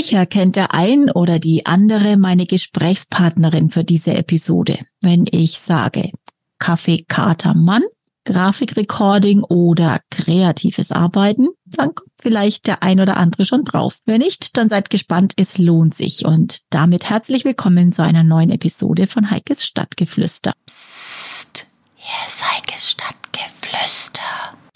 Sicher kennt der ein oder die andere meine Gesprächspartnerin für diese Episode, wenn ich sage Kaffee Kater Mann, Grafikrecording oder kreatives Arbeiten, dann kommt vielleicht der ein oder andere schon drauf. Wenn nicht, dann seid gespannt, es lohnt sich. Und damit herzlich willkommen zu einer neuen Episode von Heikes Stadtgeflüster. Psst, hier ist Heikes Stadtgeflüster.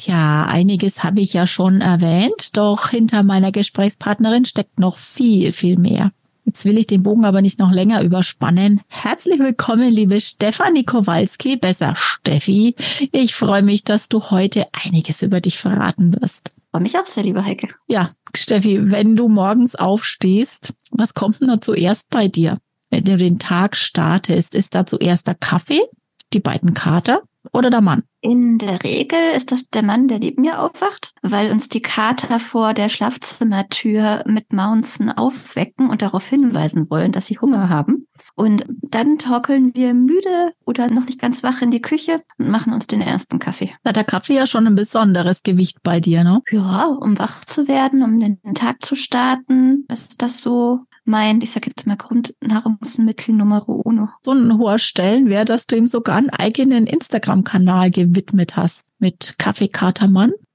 Tja, einiges habe ich ja schon erwähnt, doch hinter meiner Gesprächspartnerin steckt noch viel, viel mehr. Jetzt will ich den Bogen aber nicht noch länger überspannen. Herzlich willkommen, liebe Stefanie Kowalski, besser Steffi. Ich freue mich, dass du heute einiges über dich verraten wirst. Freue mich auch sehr, liebe Heike. Ja, Steffi, wenn du morgens aufstehst, was kommt denn da zuerst bei dir? Wenn du den Tag startest, ist da zuerst der Kaffee, die beiden Kater oder der Mann? In der Regel ist das der Mann, der neben mir aufwacht, weil uns die Kater vor der Schlafzimmertür mit Mounzen aufwecken und darauf hinweisen wollen, dass sie Hunger haben. Und dann torkeln wir müde oder noch nicht ganz wach in die Küche und machen uns den ersten Kaffee. Da hat der Kaffee ja schon ein besonderes Gewicht bei dir, ne? Ja, um wach zu werden, um den Tag zu starten, ist das so mein, ich sag jetzt mal, Grundnahrungsmittel Nummer uno. So ein hoher Stellenwert, dass du ihm sogar einen eigenen Instagram-Kanal gewidmet hast mit Kaffeekatermann. Äh,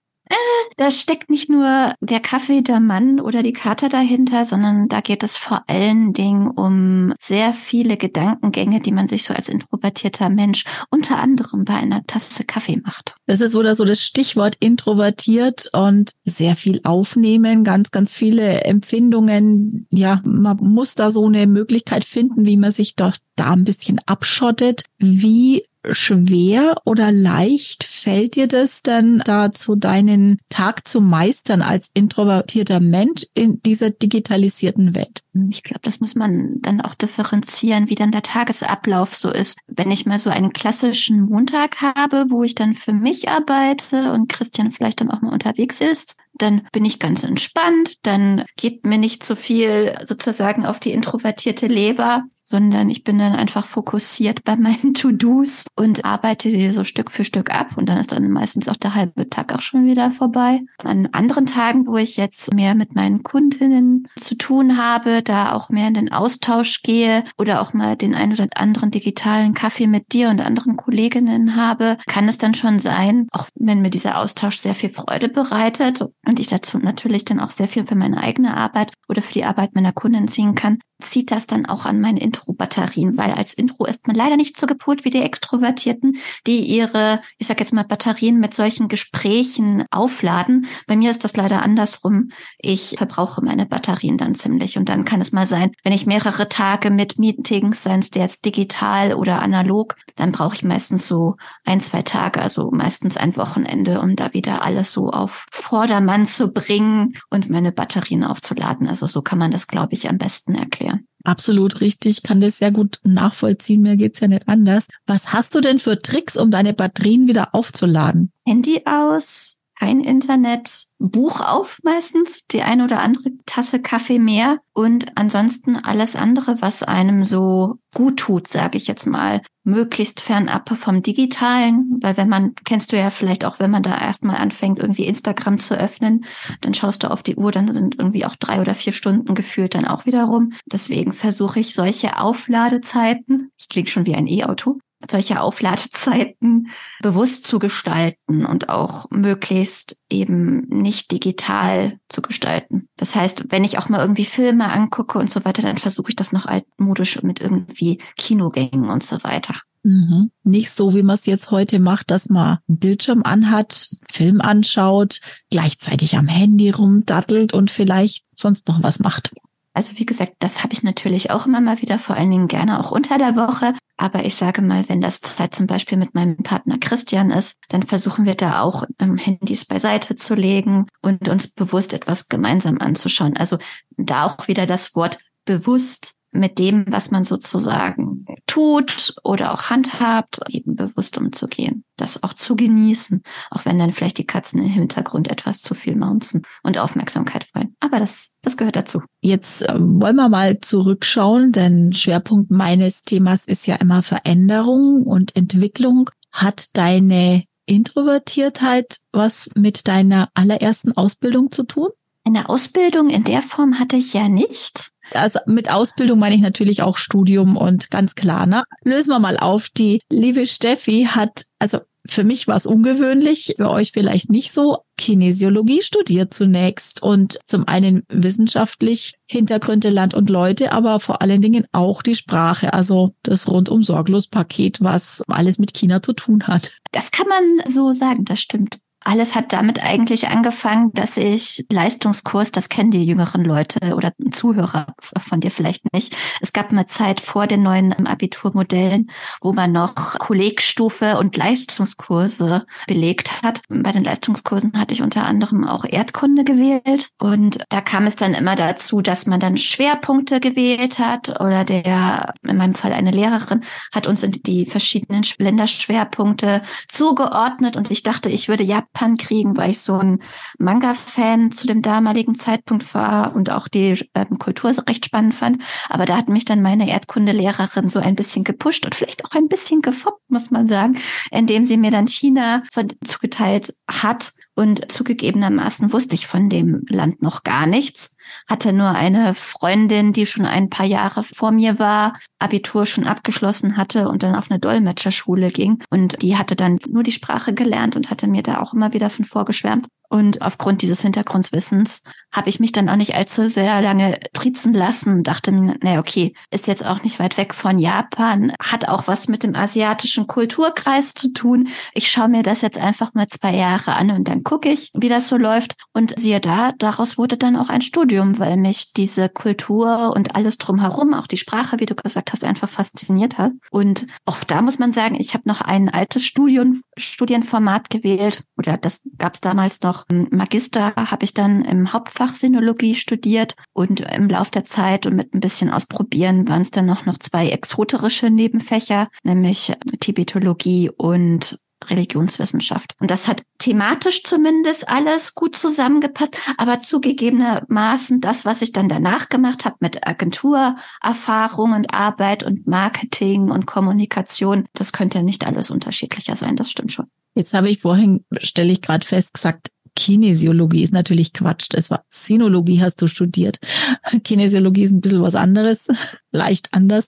da steckt nicht nur der Kaffee, der Mann oder die Kater dahinter, sondern da geht es vor allen Dingen um sehr viele Gedankengänge, die man sich so als introvertierter Mensch unter anderem bei einer Tasse Kaffee macht. Das ist oder so das Stichwort introvertiert und sehr viel aufnehmen, ganz, ganz viele Empfindungen. Ja, man muss da so eine Möglichkeit finden, wie man sich doch da ein bisschen abschottet. Wie schwer oder leicht fällt dir das dann dazu, deinen Tag zu meistern als introvertierter Mensch in dieser digitalisierten Welt? Ich glaube, das muss man dann auch differenzieren, wie dann der Tagesablauf so ist. Wenn ich mal so einen klassischen Montag habe, wo ich dann für mich arbeite und Christian vielleicht dann auch mal unterwegs ist, dann bin ich ganz entspannt, dann geht mir nicht so viel sozusagen auf die introvertierte Leber, sondern ich bin dann einfach fokussiert bei meinen To-Dos und arbeite die so Stück für Stück ab und dann ist dann meistens auch der halbe Tag auch schon wieder vorbei. An anderen Tagen, wo ich jetzt mehr mit meinen Kundinnen zu tun habe, da auch mehr in den Austausch gehe oder auch mal den ein oder anderen digitalen Kaffee mit dir und anderen Kolleginnen habe, kann es dann schon sein, auch wenn mir dieser Austausch sehr viel Freude bereitet und ich dazu natürlich dann auch sehr viel für meine eigene Arbeit oder für die Arbeit meiner Kunden ziehen kann, zieht das dann auch an meine Intro-Batterien, weil als Intro ist man leider nicht so gepolt wie die Extrovertierten, die ihre, ich sag jetzt mal, Batterien mit solchen Gesprächen aufladen. Bei mir ist das leider andersrum. Ich verbrauche meine Batterien dann ziemlich und dann kann es mal sein, wenn ich mehrere Tage mit Meetings, seien es jetzt digital oder analog, dann brauche ich meistens so ein, zwei Tage, also meistens ein Wochenende, um da wieder alles so auf Vordermann zu bringen und meine Batterien aufzuladen. Also so kann man das, glaube ich, am besten erklären erklären. Absolut richtig, kann das sehr gut nachvollziehen. Mir geht's ja nicht anders. Was hast du denn für Tricks, um deine Batterien wieder aufzuladen? Handy aus, kein Internet, Buch auf meistens, die eine oder andere Tasse Kaffee mehr und ansonsten alles andere, was einem so gut tut, sage ich jetzt mal, möglichst fernab vom Digitalen, weil wenn man, kennst du ja vielleicht auch, wenn man da erstmal anfängt, irgendwie Instagram zu öffnen, dann schaust du auf die Uhr, dann sind irgendwie auch drei oder vier Stunden gefühlt dann auch wieder rum. Deswegen versuche ich solche Aufladezeiten, ich klinge schon wie ein E-Auto, solche Aufladezeiten bewusst zu gestalten und auch möglichst eben nicht digital zu gestalten. Das heißt, wenn ich auch mal irgendwie Filme angucke und so weiter, dann versuche ich das noch altmodisch mit irgendwie Kinogängen und so weiter. Mhm. Nicht so, wie man es jetzt heute macht, dass man einen Bildschirm anhat, Film anschaut, gleichzeitig am Handy rumdattelt und vielleicht sonst noch was macht. Also wie gesagt, das habe ich natürlich auch immer mal wieder, vor allen Dingen gerne auch unter der Woche. Aber ich sage mal, wenn das Zeit zum Beispiel mit meinem Partner Christian ist, dann versuchen wir da auch ähm, Handys beiseite zu legen und uns bewusst etwas gemeinsam anzuschauen. Also da auch wieder das Wort bewusst mit dem, was man sozusagen tut oder auch handhabt, eben bewusst umzugehen. Das auch zu genießen, auch wenn dann vielleicht die Katzen im Hintergrund etwas zu viel maunzen und Aufmerksamkeit wollen. Aber das, das gehört dazu. Jetzt äh, wollen wir mal zurückschauen, denn Schwerpunkt meines Themas ist ja immer Veränderung und Entwicklung. Hat deine Introvertiertheit was mit deiner allerersten Ausbildung zu tun? Eine Ausbildung in der Form hatte ich ja nicht. Also mit Ausbildung meine ich natürlich auch Studium und ganz klar, ne? Lösen wir mal auf. Die liebe Steffi hat, also für mich war es ungewöhnlich, für euch vielleicht nicht so, Kinesiologie studiert zunächst und zum einen wissenschaftlich Hintergründe, Land und Leute, aber vor allen Dingen auch die Sprache, also das rundum sorglos Paket, was alles mit China zu tun hat. Das kann man so sagen, das stimmt. Alles hat damit eigentlich angefangen, dass ich Leistungskurs, das kennen die jüngeren Leute oder Zuhörer von dir vielleicht nicht. Es gab eine Zeit vor den neuen Abiturmodellen, wo man noch Kollegstufe und Leistungskurse belegt hat. Bei den Leistungskursen hatte ich unter anderem auch Erdkunde gewählt und da kam es dann immer dazu, dass man dann Schwerpunkte gewählt hat oder der, in meinem Fall eine Lehrerin, hat uns die verschiedenen Länderschwerpunkte zugeordnet und ich dachte, ich würde ja Japan kriegen, weil ich so ein Manga-Fan zu dem damaligen Zeitpunkt war und auch die ähm, Kultur recht spannend fand. Aber da hat mich dann meine Erdkundelehrerin so ein bisschen gepusht und vielleicht auch ein bisschen gefoppt, muss man sagen, indem sie mir dann China zugeteilt hat. Und zugegebenermaßen wusste ich von dem Land noch gar nichts hatte nur eine Freundin, die schon ein paar Jahre vor mir war, Abitur schon abgeschlossen hatte und dann auf eine Dolmetscherschule ging. Und die hatte dann nur die Sprache gelernt und hatte mir da auch immer wieder von vorgeschwärmt. Und aufgrund dieses Hintergrundwissens habe ich mich dann auch nicht allzu sehr lange trizen lassen und dachte mir, naja, okay, ist jetzt auch nicht weit weg von Japan, hat auch was mit dem asiatischen Kulturkreis zu tun. Ich schaue mir das jetzt einfach mal zwei Jahre an und dann gucke ich, wie das so läuft. Und siehe da, daraus wurde dann auch ein Studium, weil mich diese Kultur und alles drumherum, auch die Sprache, wie du gesagt hast, einfach fasziniert hat. Und auch da muss man sagen, ich habe noch ein altes Studium, Studienformat gewählt oder das gab es damals noch. Magister habe ich dann im Hauptfach Sinologie studiert und im Lauf der Zeit und mit ein bisschen Ausprobieren waren es dann noch, noch zwei exoterische Nebenfächer, nämlich Tibetologie und Religionswissenschaft. Und das hat thematisch zumindest alles gut zusammengepasst, aber zugegebenermaßen das, was ich dann danach gemacht habe mit Agenturerfahrung und Arbeit und Marketing und Kommunikation, das könnte nicht alles unterschiedlicher sein, das stimmt schon. Jetzt habe ich vorhin, stelle ich gerade fest, gesagt, Kinesiologie ist natürlich Quatsch. Das war Sinologie hast du studiert. Kinesiologie ist ein bisschen was anderes, leicht anders.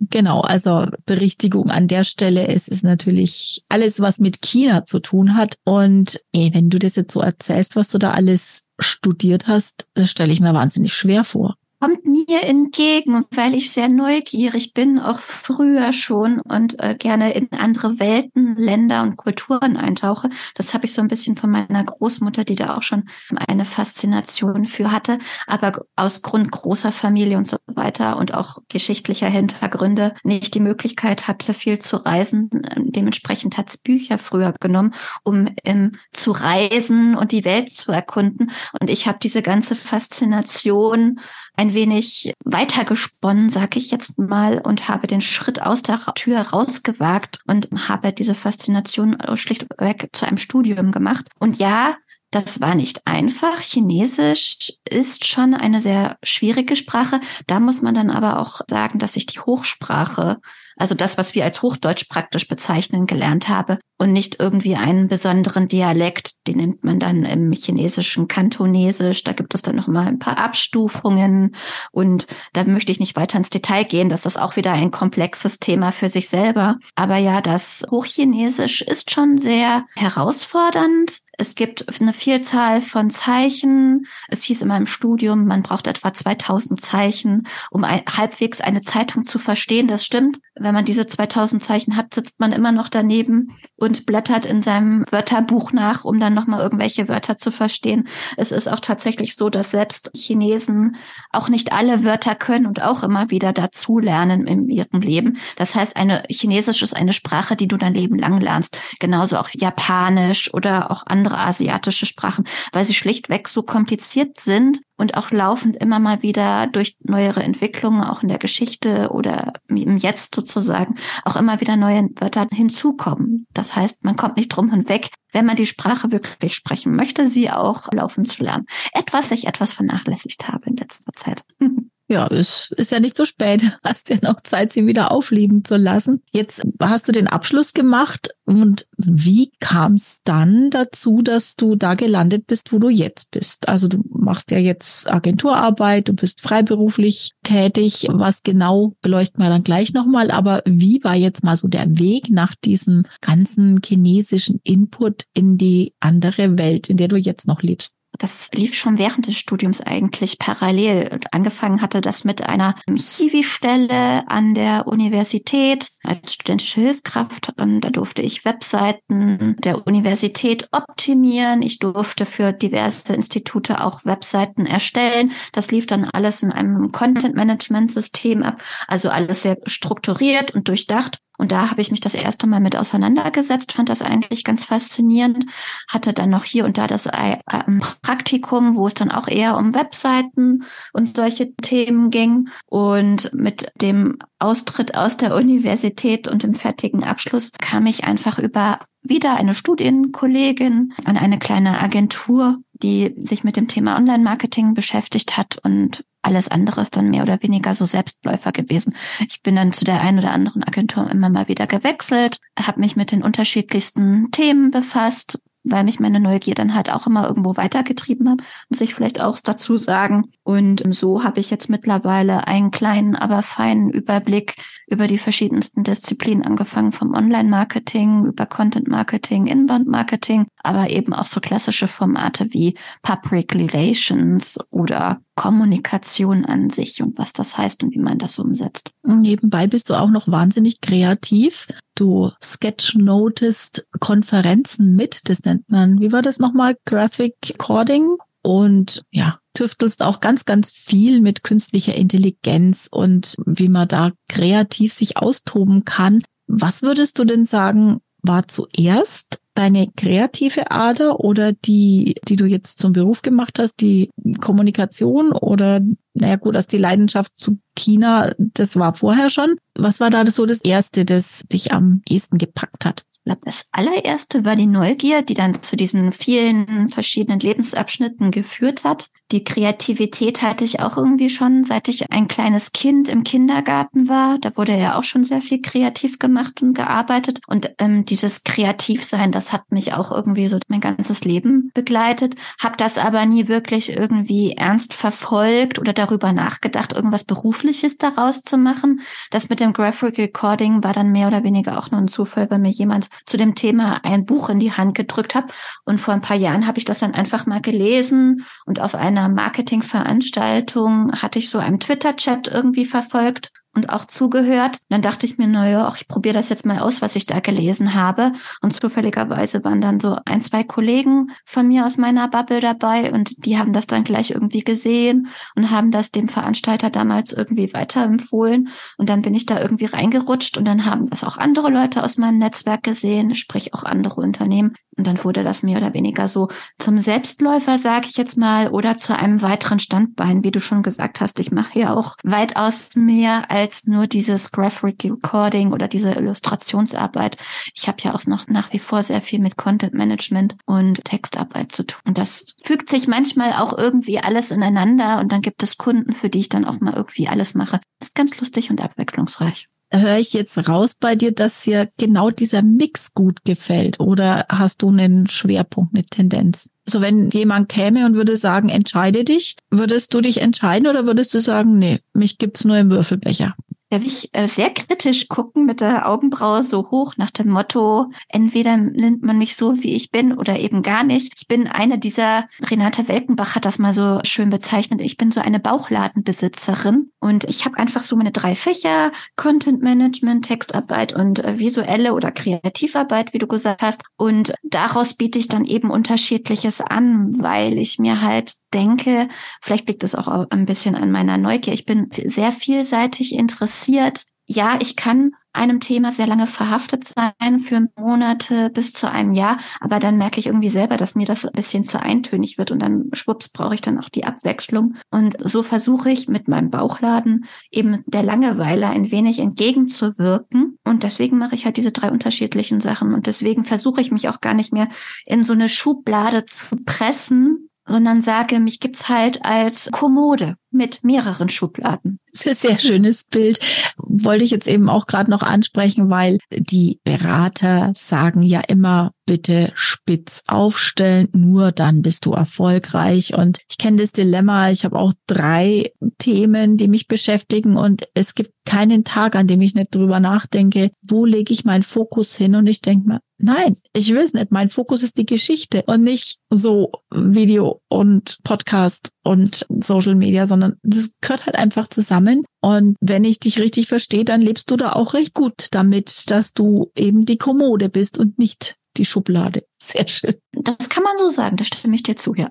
Genau, also Berichtigung an der Stelle. Es ist natürlich alles, was mit China zu tun hat. Und ey, wenn du das jetzt so erzählst, was du da alles studiert hast, das stelle ich mir wahnsinnig schwer vor kommt mir entgegen, weil ich sehr neugierig bin, auch früher schon und äh, gerne in andere Welten, Länder und Kulturen eintauche. Das habe ich so ein bisschen von meiner Großmutter, die da auch schon eine Faszination für hatte. Aber aus Grund großer Familie und so weiter und auch geschichtlicher Hintergründe nicht die Möglichkeit hatte, viel zu reisen. Dementsprechend hat es Bücher früher genommen, um ähm, zu reisen und die Welt zu erkunden. Und ich habe diese ganze Faszination ein wenig weitergesponnen, sag ich jetzt mal, und habe den Schritt aus der Tür rausgewagt und habe diese Faszination schlichtweg zu einem Studium gemacht. Und ja, das war nicht einfach. Chinesisch ist schon eine sehr schwierige Sprache. Da muss man dann aber auch sagen, dass ich die Hochsprache, also das, was wir als Hochdeutsch praktisch bezeichnen, gelernt habe und nicht irgendwie einen besonderen Dialekt, den nennt man dann im chinesischen Kantonesisch. Da gibt es dann noch mal ein paar Abstufungen und da möchte ich nicht weiter ins Detail gehen. Das ist auch wieder ein komplexes Thema für sich selber. Aber ja, das Hochchinesisch ist schon sehr herausfordernd. Es gibt eine Vielzahl von Zeichen. Es hieß in meinem Studium, man braucht etwa 2000 Zeichen, um ein, halbwegs eine Zeitung zu verstehen. Das stimmt. Wenn man diese 2000 Zeichen hat, sitzt man immer noch daneben und blättert in seinem Wörterbuch nach, um dann nochmal irgendwelche Wörter zu verstehen. Es ist auch tatsächlich so, dass selbst Chinesen auch nicht alle Wörter können und auch immer wieder dazulernen in ihrem Leben. Das heißt, eine Chinesisch ist eine Sprache, die du dein Leben lang lernst. Genauso auch Japanisch oder auch andere andere asiatische Sprachen, weil sie schlichtweg so kompliziert sind und auch laufend immer mal wieder durch neuere Entwicklungen, auch in der Geschichte oder im Jetzt sozusagen, auch immer wieder neue Wörter hinzukommen. Das heißt, man kommt nicht drum hinweg, wenn man die Sprache wirklich sprechen möchte, sie auch laufend zu lernen. Etwas ich etwas vernachlässigt habe in letzter Zeit. ja, es ist ja nicht so spät. Hast ja noch Zeit, sie wieder aufleben zu lassen. Jetzt hast du den Abschluss gemacht und wie kam es dann dazu, dass du da gelandet bist, wo du jetzt bist? Also du machst ja jetzt Agenturarbeit, du bist freiberuflich tätig. Was genau beleuchten wir dann gleich nochmal. Aber wie war jetzt mal so der Weg nach diesem ganzen chinesischen Input in die andere Welt, in der du jetzt noch lebst? Das lief schon während des Studiums eigentlich parallel. Angefangen hatte das mit einer Hiwi-Stelle an der Universität als studentische Hilfskraft. Und da durfte ich Webseiten der Universität optimieren. Ich durfte für diverse Institute auch Webseiten erstellen. Das lief dann alles in einem Content-Management-System ab. Also alles sehr strukturiert und durchdacht. Und da habe ich mich das erste Mal mit auseinandergesetzt, fand das eigentlich ganz faszinierend, hatte dann noch hier und da das ähm, Praktikum, wo es dann auch eher um Webseiten und solche Themen ging. Und mit dem Austritt aus der Universität und dem fertigen Abschluss kam ich einfach über wieder eine Studienkollegin an eine kleine Agentur, die sich mit dem Thema Online-Marketing beschäftigt hat und alles andere ist dann mehr oder weniger so Selbstläufer gewesen. Ich bin dann zu der einen oder anderen Agentur immer mal wieder gewechselt, habe mich mit den unterschiedlichsten Themen befasst, weil mich meine Neugier dann halt auch immer irgendwo weitergetrieben hat, muss ich vielleicht auch dazu sagen. Und so habe ich jetzt mittlerweile einen kleinen, aber feinen Überblick über die verschiedensten Disziplinen, angefangen vom Online-Marketing, über Content-Marketing, Inbound-Marketing, aber eben auch so klassische Formate wie Public Relations oder Kommunikation an sich und was das heißt und wie man das umsetzt. Nebenbei bist du auch noch wahnsinnig kreativ. Du sketchnotest Konferenzen mit, das nennt man, wie war das nochmal, Graphic Recording? Und ja, tüftelst auch ganz, ganz viel mit künstlicher Intelligenz und wie man da kreativ sich austoben kann. Was würdest du denn sagen, war zuerst deine kreative Ader oder die, die du jetzt zum Beruf gemacht hast, die Kommunikation oder, naja gut, dass die Leidenschaft zu China, das war vorher schon. Was war da so das Erste, das dich am ehesten gepackt hat? Ich glaube, das allererste war die Neugier, die dann zu diesen vielen verschiedenen Lebensabschnitten geführt hat. Die Kreativität hatte ich auch irgendwie schon, seit ich ein kleines Kind im Kindergarten war. Da wurde ja auch schon sehr viel kreativ gemacht und gearbeitet. Und ähm, dieses Kreativsein, das hat mich auch irgendwie so mein ganzes Leben begleitet. Hab das aber nie wirklich irgendwie ernst verfolgt oder darüber nachgedacht, irgendwas Berufliches daraus zu machen. Das mit dem Graphic Recording war dann mehr oder weniger auch nur ein Zufall, weil mir jemand zu dem Thema ein Buch in die Hand gedrückt hat. Und vor ein paar Jahren habe ich das dann einfach mal gelesen und auf einer einer Marketingveranstaltung hatte ich so einen Twitter-Chat irgendwie verfolgt und auch zugehört. Dann dachte ich mir, naja, auch ich probiere das jetzt mal aus, was ich da gelesen habe. Und zufälligerweise waren dann so ein, zwei Kollegen von mir aus meiner Bubble dabei und die haben das dann gleich irgendwie gesehen und haben das dem Veranstalter damals irgendwie weiterempfohlen. Und dann bin ich da irgendwie reingerutscht und dann haben das auch andere Leute aus meinem Netzwerk gesehen, sprich auch andere Unternehmen. Und dann wurde das mehr oder weniger so zum Selbstläufer, sage ich jetzt mal, oder zu einem weiteren Standbein, wie du schon gesagt hast. Ich mache ja auch weitaus mehr als nur dieses Graphic Recording oder diese Illustrationsarbeit. Ich habe ja auch noch nach wie vor sehr viel mit Content Management und Textarbeit zu tun. Und das fügt sich manchmal auch irgendwie alles ineinander und dann gibt es Kunden, für die ich dann auch mal irgendwie alles mache. Ist ganz lustig und abwechslungsreich höre ich jetzt raus bei dir, dass dir genau dieser Mix gut gefällt oder hast du einen Schwerpunkt, eine Tendenz? Also wenn jemand käme und würde sagen, entscheide dich, würdest du dich entscheiden oder würdest du sagen, nee, mich gibt's nur im Würfelbecher? Da will ich äh, sehr kritisch gucken mit der Augenbraue so hoch nach dem Motto, entweder nimmt man mich so, wie ich bin oder eben gar nicht. Ich bin eine dieser, Renate Welkenbach hat das mal so schön bezeichnet, ich bin so eine Bauchladenbesitzerin und ich habe einfach so meine drei Fächer, Content Management, Textarbeit und äh, visuelle oder Kreativarbeit, wie du gesagt hast. Und daraus biete ich dann eben unterschiedliches an, weil ich mir halt denke, vielleicht liegt es auch ein bisschen an meiner Neugier. Ich bin sehr vielseitig interessiert ja, ich kann einem Thema sehr lange verhaftet sein, für Monate bis zu einem Jahr, aber dann merke ich irgendwie selber, dass mir das ein bisschen zu eintönig wird und dann schwupps brauche ich dann auch die Abwechslung. Und so versuche ich mit meinem Bauchladen eben der Langeweile ein wenig entgegenzuwirken. Und deswegen mache ich halt diese drei unterschiedlichen Sachen und deswegen versuche ich mich auch gar nicht mehr in so eine Schublade zu pressen, sondern sage, mich gibt's halt als Kommode mit mehreren Schubladen. Das ist ein sehr schönes Bild. Wollte ich jetzt eben auch gerade noch ansprechen, weil die Berater sagen ja immer, bitte spitz aufstellen, nur dann bist du erfolgreich. Und ich kenne das Dilemma, ich habe auch drei Themen, die mich beschäftigen und es gibt keinen Tag, an dem ich nicht drüber nachdenke, wo lege ich meinen Fokus hin und ich denke mir, Nein, ich will es nicht. Mein Fokus ist die Geschichte und nicht so Video und Podcast und Social Media, sondern das gehört halt einfach zusammen. Und wenn ich dich richtig verstehe, dann lebst du da auch recht gut damit, dass du eben die Kommode bist und nicht die Schublade. Sehr schön. Das kann man so sagen, da stimme ich dir zu, ja.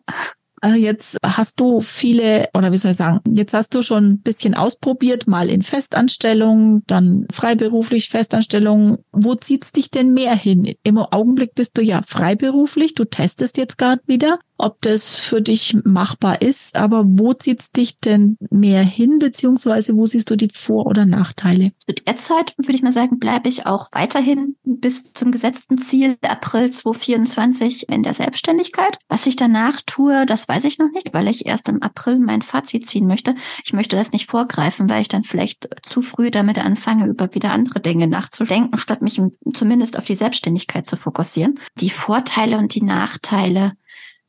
Äh, jetzt hast du viele, oder wie soll ich sagen, jetzt hast du schon ein bisschen ausprobiert, mal in Festanstellung, dann freiberuflich Festanstellung. Wo zieht's dich denn mehr hin? Im Augenblick bist du ja freiberuflich, du testest jetzt gerade wieder ob das für dich machbar ist. Aber wo zieht's dich denn mehr hin, beziehungsweise wo siehst du die Vor- oder Nachteile? Zu der Zeit würde ich mal sagen, bleibe ich auch weiterhin bis zum gesetzten Ziel April 2024 in der Selbstständigkeit. Was ich danach tue, das weiß ich noch nicht, weil ich erst im April mein Fazit ziehen möchte. Ich möchte das nicht vorgreifen, weil ich dann vielleicht zu früh damit anfange, über wieder andere Dinge nachzudenken, statt mich zumindest auf die Selbstständigkeit zu fokussieren. Die Vorteile und die Nachteile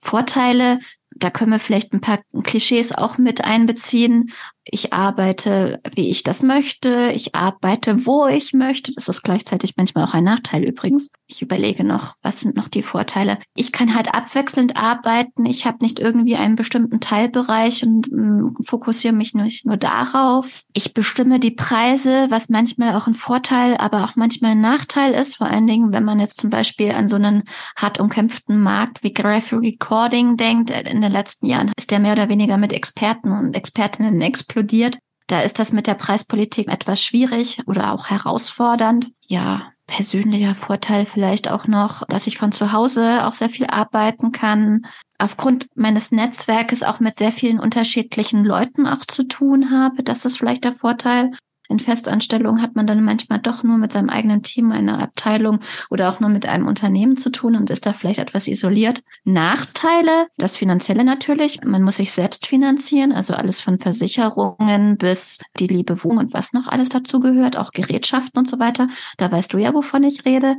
Vorteile, da können wir vielleicht ein paar Klischees auch mit einbeziehen. Ich arbeite, wie ich das möchte. Ich arbeite, wo ich möchte. Das ist gleichzeitig manchmal auch ein Nachteil übrigens. Ich überlege noch, was sind noch die Vorteile. Ich kann halt abwechselnd arbeiten. Ich habe nicht irgendwie einen bestimmten Teilbereich und äh, fokussiere mich nicht nur darauf. Ich bestimme die Preise, was manchmal auch ein Vorteil, aber auch manchmal ein Nachteil ist. Vor allen Dingen, wenn man jetzt zum Beispiel an so einen hart umkämpften Markt wie Graphic Recording denkt. In den letzten Jahren ist der mehr oder weniger mit Experten und Expertinnen explodiert explodiert. Da ist das mit der Preispolitik etwas schwierig oder auch herausfordernd. Ja, persönlicher Vorteil vielleicht auch noch, dass ich von zu Hause auch sehr viel arbeiten kann. Aufgrund meines Netzwerkes auch mit sehr vielen unterschiedlichen Leuten auch zu tun habe. Das ist vielleicht der Vorteil. In Festanstellungen hat man dann manchmal doch nur mit seinem eigenen Team, einer Abteilung oder auch nur mit einem Unternehmen zu tun und ist da vielleicht etwas isoliert. Nachteile, das Finanzielle natürlich. Man muss sich selbst finanzieren, also alles von Versicherungen bis die liebe Wohnung und was noch alles dazu gehört, auch Gerätschaften und so weiter. Da weißt du ja, wovon ich rede.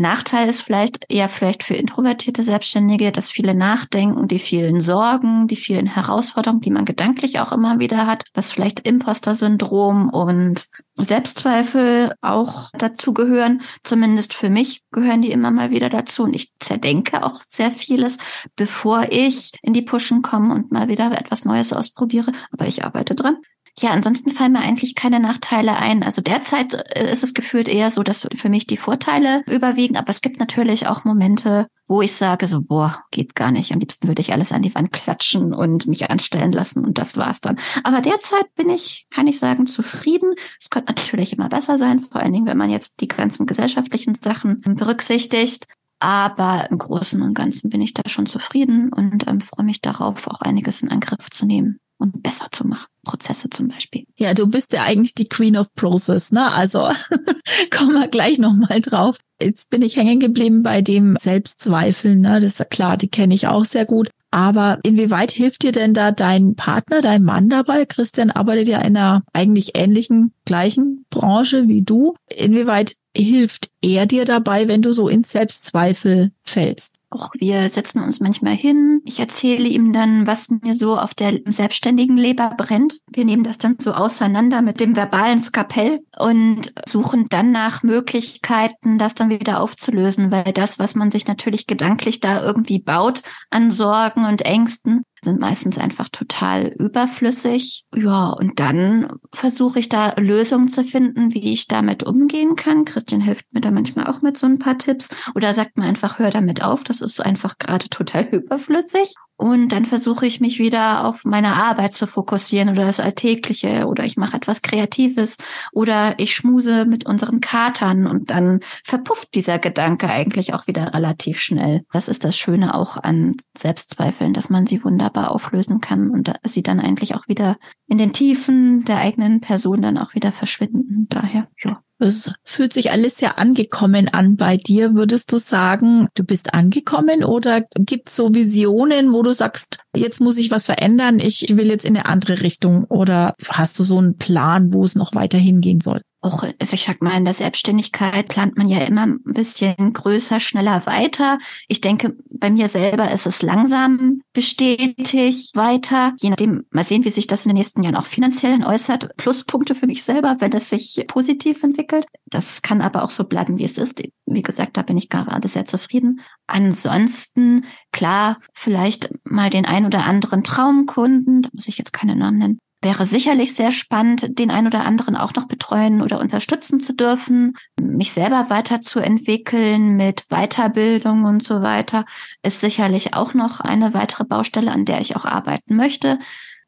Nachteil ist vielleicht eher vielleicht für introvertierte Selbstständige, dass viele nachdenken, die vielen Sorgen, die vielen Herausforderungen, die man gedanklich auch immer wieder hat, was vielleicht Imposter-Syndrom und Selbstzweifel auch dazu gehören. Zumindest für mich gehören die immer mal wieder dazu. Und ich zerdenke auch sehr vieles, bevor ich in die Pushen komme und mal wieder etwas Neues ausprobiere. Aber ich arbeite dran. Ja, ansonsten fallen mir eigentlich keine Nachteile ein. Also derzeit äh, ist es gefühlt eher so, dass für mich die Vorteile überwiegen. Aber es gibt natürlich auch Momente, wo ich sage so, boah, geht gar nicht. Am liebsten würde ich alles an die Wand klatschen und mich anstellen lassen und das war's dann. Aber derzeit bin ich, kann ich sagen, zufrieden. Es könnte natürlich immer besser sein, vor allen Dingen, wenn man jetzt die ganzen gesellschaftlichen Sachen berücksichtigt. Aber im Großen und Ganzen bin ich da schon zufrieden und ähm, freue mich darauf, auch einiges in Angriff zu nehmen und besser zu machen. Prozesse zum Beispiel. Ja, du bist ja eigentlich die Queen of Process, ne? Also kommen wir gleich nochmal drauf. Jetzt bin ich hängen geblieben bei dem Selbstzweifeln, ne? Das ist ja klar, die kenne ich auch sehr gut. Aber inwieweit hilft dir denn da dein Partner, dein Mann dabei? Christian arbeitet ja in einer eigentlich ähnlichen, gleichen Branche wie du. Inwieweit hilft er dir dabei, wenn du so in Selbstzweifel fällst? Auch wir setzen uns manchmal hin. Ich erzähle ihm dann, was mir so auf der selbstständigen Leber brennt. Wir nehmen das dann so auseinander mit dem verbalen Skapell und suchen dann nach Möglichkeiten, das dann wieder aufzulösen, weil das, was man sich natürlich gedanklich da irgendwie baut an Sorgen und Ängsten, sind meistens einfach total überflüssig. Ja, und dann versuche ich da Lösungen zu finden, wie ich damit umgehen kann. Christian hilft mir da manchmal auch mit so ein paar Tipps oder sagt mir einfach, hör damit auf, das ist einfach gerade total überflüssig. Und dann versuche ich mich wieder auf meine Arbeit zu fokussieren oder das Alltägliche oder ich mache etwas Kreatives oder ich schmuse mit unseren Katern und dann verpufft dieser Gedanke eigentlich auch wieder relativ schnell. Das ist das Schöne auch an Selbstzweifeln, dass man sie wunderbar auflösen kann und sie dann eigentlich auch wieder in den Tiefen der eigenen Person dann auch wieder verschwinden. Daher, ja Es fühlt sich alles sehr angekommen an bei dir. Würdest du sagen, du bist angekommen oder gibt es so Visionen, wo du sagst, jetzt muss ich was verändern, ich will jetzt in eine andere Richtung oder hast du so einen Plan, wo es noch weiter hingehen soll? Auch, also ich sag mal, in der Selbstständigkeit plant man ja immer ein bisschen größer, schneller weiter. Ich denke, bei mir selber ist es langsam bestätigt weiter. Je nachdem, mal sehen, wie sich das in den nächsten Jahren auch finanziell äußert. Pluspunkte für mich selber, wenn es sich positiv entwickelt. Das kann aber auch so bleiben, wie es ist. Wie gesagt, da bin ich gerade sehr zufrieden. Ansonsten, klar, vielleicht mal den ein oder anderen Traumkunden, da muss ich jetzt keine Namen nennen, wäre sicherlich sehr spannend, den ein oder anderen auch noch betreuen oder unterstützen zu dürfen, mich selber weiterzuentwickeln mit Weiterbildung und so weiter, ist sicherlich auch noch eine weitere Baustelle, an der ich auch arbeiten möchte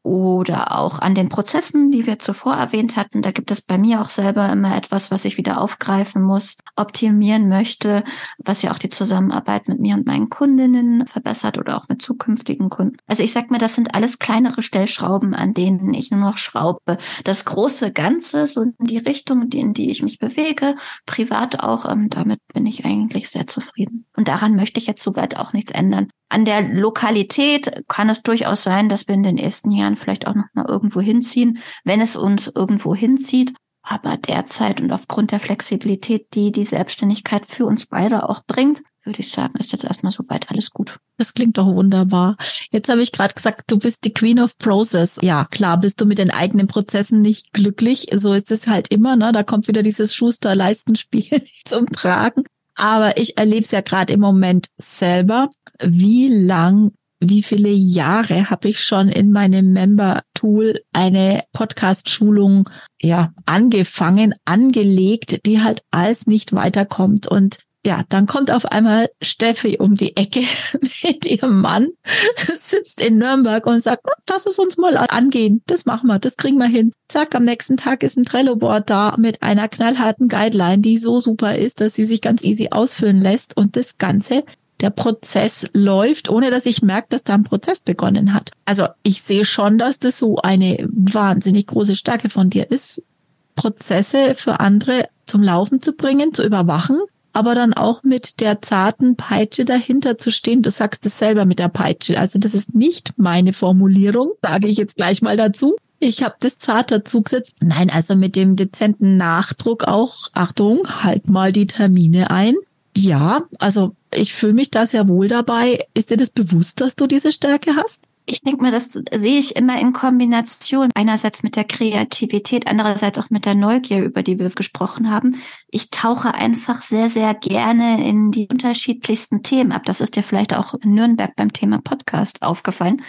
oder auch an den Prozessen, die wir zuvor erwähnt hatten. Da gibt es bei mir auch selber immer etwas, was ich wieder aufgreifen muss, optimieren möchte, was ja auch die Zusammenarbeit mit mir und meinen Kundinnen verbessert oder auch mit zukünftigen Kunden. Also ich sag mir, das sind alles kleinere Stellschrauben, an denen ich nur noch schraube. Das große Ganze, so in die Richtung, in die ich mich bewege, privat auch, ähm, damit bin ich eigentlich sehr zufrieden. Und daran möchte ich jetzt soweit auch nichts ändern. An der Lokalität kann es durchaus sein, dass wir in den ersten Jahren vielleicht auch noch mal irgendwo hinziehen, wenn es uns irgendwo hinzieht. Aber derzeit und aufgrund der Flexibilität, die die Selbstständigkeit für uns beide auch bringt, würde ich sagen, ist jetzt erstmal soweit alles gut. Das klingt doch wunderbar. Jetzt habe ich gerade gesagt, du bist die Queen of Process. Ja, klar, bist du mit den eigenen Prozessen nicht glücklich. So ist es halt immer, ne? Da kommt wieder dieses Schuster-Leistenspiel zum Tragen. Aber ich erlebe es ja gerade im Moment selber wie lang, wie viele Jahre habe ich schon in meinem Member-Tool eine Podcast-Schulung ja angefangen, angelegt, die halt alles nicht weiterkommt. Und ja, dann kommt auf einmal Steffi um die Ecke mit ihrem Mann, sitzt in Nürnberg und sagt, lass es uns mal angehen. Das machen wir, das kriegen wir hin. Zack, am nächsten Tag ist ein Trello-Board da mit einer knallharten Guideline, die so super ist, dass sie sich ganz easy ausfüllen lässt und das Ganze der Prozess läuft, ohne dass ich merke, dass da ein Prozess begonnen hat. Also ich sehe schon, dass das so eine wahnsinnig große Stärke von dir ist, Prozesse für andere zum Laufen zu bringen, zu überwachen, aber dann auch mit der zarten Peitsche dahinter zu stehen. Du sagst es selber mit der Peitsche. Also das ist nicht meine Formulierung, sage ich jetzt gleich mal dazu. Ich habe das zart dazu gesetzt. Nein, also mit dem dezenten Nachdruck auch, Achtung, halt mal die Termine ein. Ja, also ich fühle mich da sehr wohl dabei. Ist dir das bewusst, dass du diese Stärke hast? Ich denke mal, das sehe ich immer in Kombination. Einerseits mit der Kreativität, andererseits auch mit der Neugier, über die wir gesprochen haben. Ich tauche einfach sehr, sehr gerne in die unterschiedlichsten Themen ab. Das ist dir vielleicht auch in Nürnberg beim Thema Podcast aufgefallen,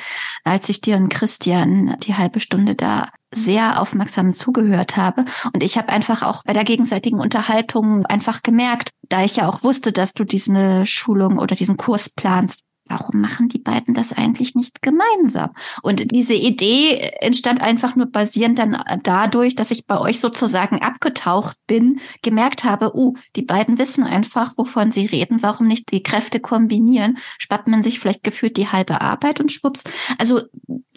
als ich dir und Christian die halbe Stunde da sehr aufmerksam zugehört habe. Und ich habe einfach auch bei der gegenseitigen Unterhaltung einfach gemerkt, da ich ja auch wusste, dass du diese Schulung oder diesen Kurs planst, warum machen die beiden das eigentlich nicht gemeinsam? Und diese Idee entstand einfach nur basierend dann dadurch, dass ich bei euch sozusagen abgetaucht bin, gemerkt habe, uh, die beiden wissen einfach, wovon sie reden, warum nicht die Kräfte kombinieren, spart man sich vielleicht gefühlt die halbe Arbeit und schwupps. Also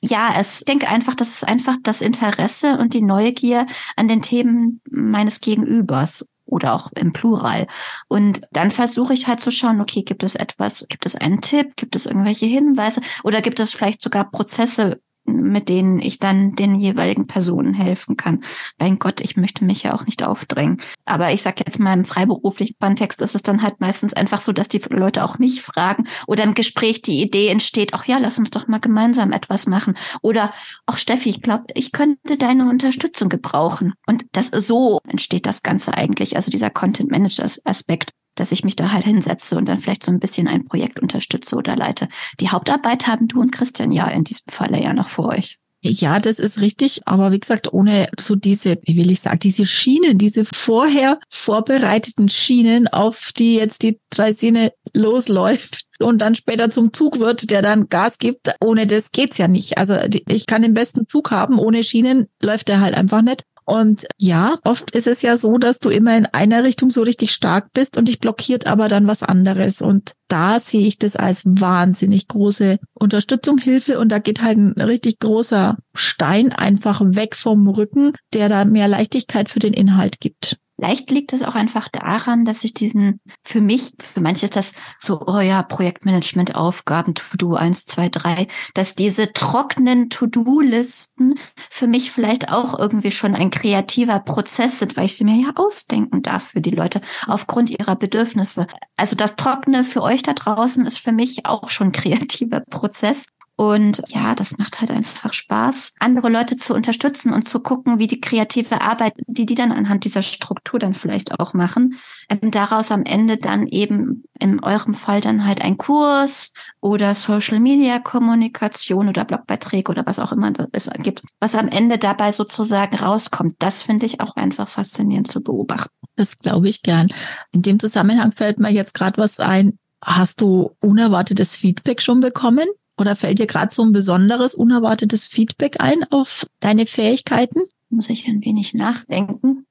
ja, es denke einfach, das ist einfach das Interesse und die Neugier an den Themen meines Gegenübers oder auch im Plural. Und dann versuche ich halt zu schauen, okay, gibt es etwas, gibt es einen Tipp, gibt es irgendwelche Hinweise oder gibt es vielleicht sogar Prozesse, mit denen ich dann den jeweiligen Personen helfen kann. Mein Gott, ich möchte mich ja auch nicht aufdrängen. Aber ich sage jetzt mal, im freiberuflichen Kontext ist es dann halt meistens einfach so, dass die Leute auch mich fragen oder im Gespräch die Idee entsteht, ach ja, lass uns doch mal gemeinsam etwas machen. Oder, ach Steffi, ich glaube, ich könnte deine Unterstützung gebrauchen. Und das so entsteht das Ganze eigentlich, also dieser Content Manager Aspekt dass ich mich da halt hinsetze und dann vielleicht so ein bisschen ein Projekt unterstütze oder leite. Die Hauptarbeit haben du und Christian ja in diesem Falle ja noch vor euch. Ja, das ist richtig. Aber wie gesagt, ohne so diese, wie will ich sagen, diese Schienen, diese vorher vorbereiteten Schienen, auf die jetzt die Dreisine losläuft und dann später zum Zug wird, der dann Gas gibt. Ohne das geht's ja nicht. Also ich kann den besten Zug haben. Ohne Schienen läuft er halt einfach nicht. Und ja, oft ist es ja so, dass du immer in einer Richtung so richtig stark bist und dich blockiert aber dann was anderes. Und da sehe ich das als wahnsinnig große Unterstützung, Hilfe und da geht halt ein richtig großer Stein einfach weg vom Rücken, der da mehr Leichtigkeit für den Inhalt gibt. Vielleicht liegt es auch einfach daran, dass ich diesen, für mich, für manche ist das so, oh ja, Projektmanagement-Aufgaben, To-Do 1, 2, 3, dass diese trockenen To-Do-Listen für mich vielleicht auch irgendwie schon ein kreativer Prozess sind, weil ich sie mir ja ausdenken darf für die Leute aufgrund ihrer Bedürfnisse. Also das Trockene für euch da draußen ist für mich auch schon kreativer Prozess. Und ja, das macht halt einfach Spaß, andere Leute zu unterstützen und zu gucken, wie die kreative Arbeit, die die dann anhand dieser Struktur dann vielleicht auch machen, ähm, daraus am Ende dann eben in eurem Fall dann halt ein Kurs oder Social Media Kommunikation oder Blogbeiträge oder was auch immer es gibt, was am Ende dabei sozusagen rauskommt. Das finde ich auch einfach faszinierend zu beobachten. Das glaube ich gern. In dem Zusammenhang fällt mir jetzt gerade was ein. Hast du unerwartetes Feedback schon bekommen? Oder fällt dir gerade so ein besonderes, unerwartetes Feedback ein auf deine Fähigkeiten? Muss ich ein wenig nachdenken.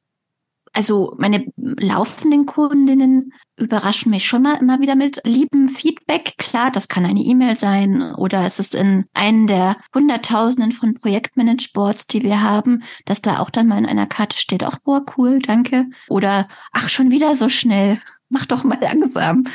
Also meine laufenden Kundinnen überraschen mich schon mal immer wieder mit liebem Feedback. Klar, das kann eine E-Mail sein oder es ist in einem der Hunderttausenden von Projektmanageboards, die wir haben, dass da auch dann mal in einer Karte steht, ach boah, cool, danke. Oder ach, schon wieder so schnell, mach doch mal langsam.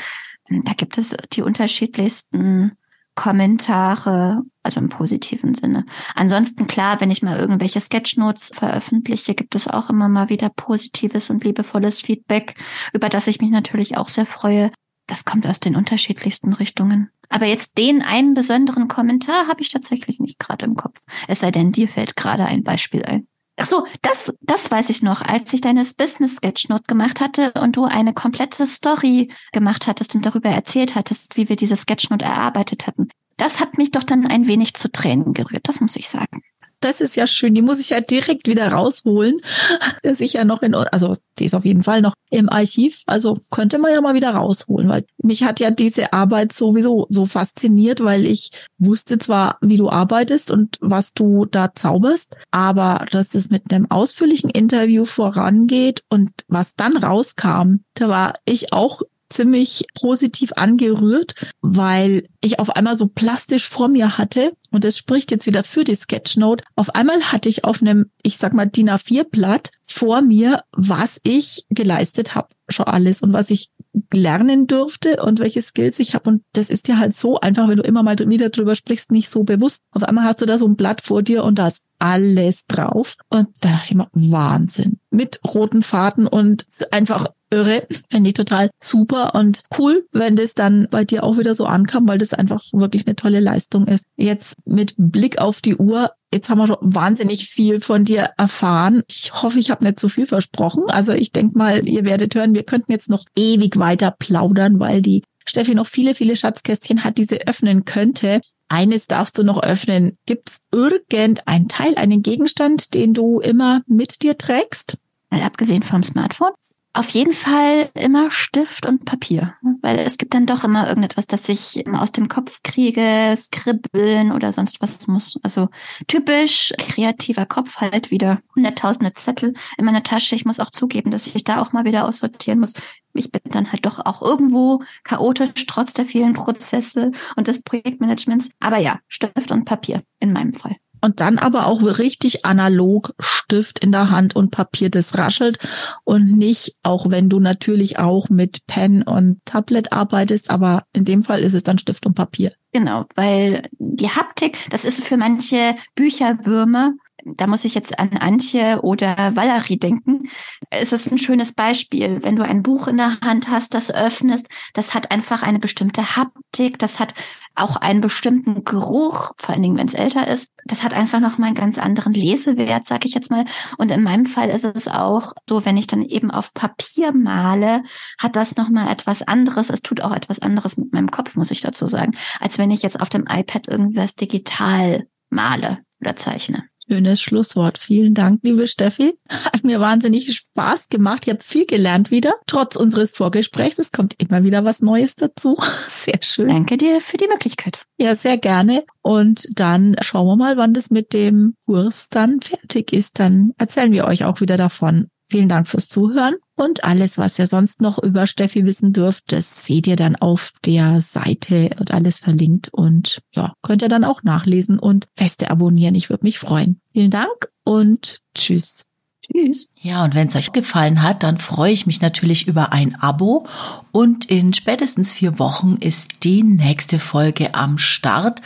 Da gibt es die unterschiedlichsten Kommentare, also im positiven Sinne. Ansonsten klar, wenn ich mal irgendwelche Sketchnotes veröffentliche, gibt es auch immer mal wieder positives und liebevolles Feedback, über das ich mich natürlich auch sehr freue. Das kommt aus den unterschiedlichsten Richtungen. Aber jetzt den einen besonderen Kommentar habe ich tatsächlich nicht gerade im Kopf. Es sei denn, dir fällt gerade ein Beispiel ein. Ach so, das, das weiß ich noch, als ich deine Business Sketchnote gemacht hatte und du eine komplette Story gemacht hattest und darüber erzählt hattest, wie wir diese Sketchnote erarbeitet hatten. Das hat mich doch dann ein wenig zu Tränen gerührt, das muss ich sagen das ist ja schön. Die muss ich ja direkt wieder rausholen. Der ist ja noch in, also die ist auf jeden Fall noch im Archiv. Also könnte man ja mal wieder rausholen, weil mich hat ja diese Arbeit sowieso so fasziniert, weil ich wusste zwar, wie du arbeitest und was du da zauberst, aber dass es mit einem ausführlichen Interview vorangeht und was dann rauskam, da war ich auch ziemlich positiv angerührt, weil ich auf einmal so plastisch vor mir hatte, und das spricht jetzt wieder für die Sketchnote, auf einmal hatte ich auf einem, ich sag mal, DIN A4-Blatt vor mir, was ich geleistet habe, schon alles und was ich lernen durfte und welche Skills ich habe. Und das ist dir halt so einfach, wenn du immer mal wieder drüber sprichst, nicht so bewusst. Auf einmal hast du da so ein Blatt vor dir und da ist alles drauf. Und da dachte ich mir, Wahnsinn. Mit roten Faden und einfach irre. Finde ich total super und cool, wenn das dann bei dir auch wieder so ankam, weil das einfach wirklich eine tolle Leistung ist. Jetzt mit Blick auf die Uhr, jetzt haben wir schon wahnsinnig viel von dir erfahren. Ich hoffe, ich habe nicht zu viel versprochen. Also ich denke mal, ihr werdet hören, wir könnten jetzt noch ewig weiter plaudern, weil die Steffi noch viele, viele Schatzkästchen hat, die sie öffnen könnte. Eines darfst du noch öffnen. Gibt es irgendeinen Teil, einen Gegenstand, den du immer mit dir trägst? Mal abgesehen vom Smartphone? Auf jeden Fall immer Stift und Papier, weil es gibt dann doch immer irgendetwas, das ich aus dem Kopf kriege, skribbeln oder sonst was muss. Also typisch kreativer Kopf halt wieder hunderttausende Zettel in meiner Tasche. Ich muss auch zugeben, dass ich da auch mal wieder aussortieren muss. Ich bin dann halt doch auch irgendwo chaotisch, trotz der vielen Prozesse und des Projektmanagements. Aber ja, Stift und Papier in meinem Fall. Und dann aber auch richtig analog Stift in der Hand und Papier, das raschelt und nicht, auch wenn du natürlich auch mit Pen und Tablet arbeitest, aber in dem Fall ist es dann Stift und Papier. Genau, weil die Haptik, das ist für manche Bücherwürmer da muss ich jetzt an Antje oder Valerie denken. Es ist ein schönes Beispiel. Wenn du ein Buch in der Hand hast, das öffnest, das hat einfach eine bestimmte Haptik, das hat auch einen bestimmten Geruch, vor allen Dingen, wenn es älter ist. Das hat einfach noch mal einen ganz anderen Lesewert, sag ich jetzt mal. Und in meinem Fall ist es auch so, wenn ich dann eben auf Papier male, hat das noch mal etwas anderes. Es tut auch etwas anderes mit meinem Kopf, muss ich dazu sagen, als wenn ich jetzt auf dem iPad irgendwas digital male oder zeichne. Schönes Schlusswort. Vielen Dank, liebe Steffi. Hat mir wahnsinnig Spaß gemacht. Ich habe viel gelernt wieder, trotz unseres Vorgesprächs. Es kommt immer wieder was Neues dazu. Sehr schön. Danke dir für die Möglichkeit. Ja, sehr gerne. Und dann schauen wir mal, wann das mit dem Kurs dann fertig ist. Dann erzählen wir euch auch wieder davon. Vielen Dank fürs Zuhören und alles, was ihr sonst noch über Steffi wissen dürft, das seht ihr dann auf der Seite und alles verlinkt und ja, könnt ihr dann auch nachlesen und feste abonnieren. Ich würde mich freuen. Vielen Dank und tschüss. Tschüss. Ja, und wenn es euch gefallen hat, dann freue ich mich natürlich über ein Abo. Und in spätestens vier Wochen ist die nächste Folge am Start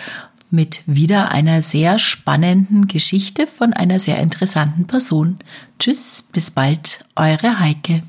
mit wieder einer sehr spannenden Geschichte von einer sehr interessanten Person. Tschüss, bis bald, eure Heike.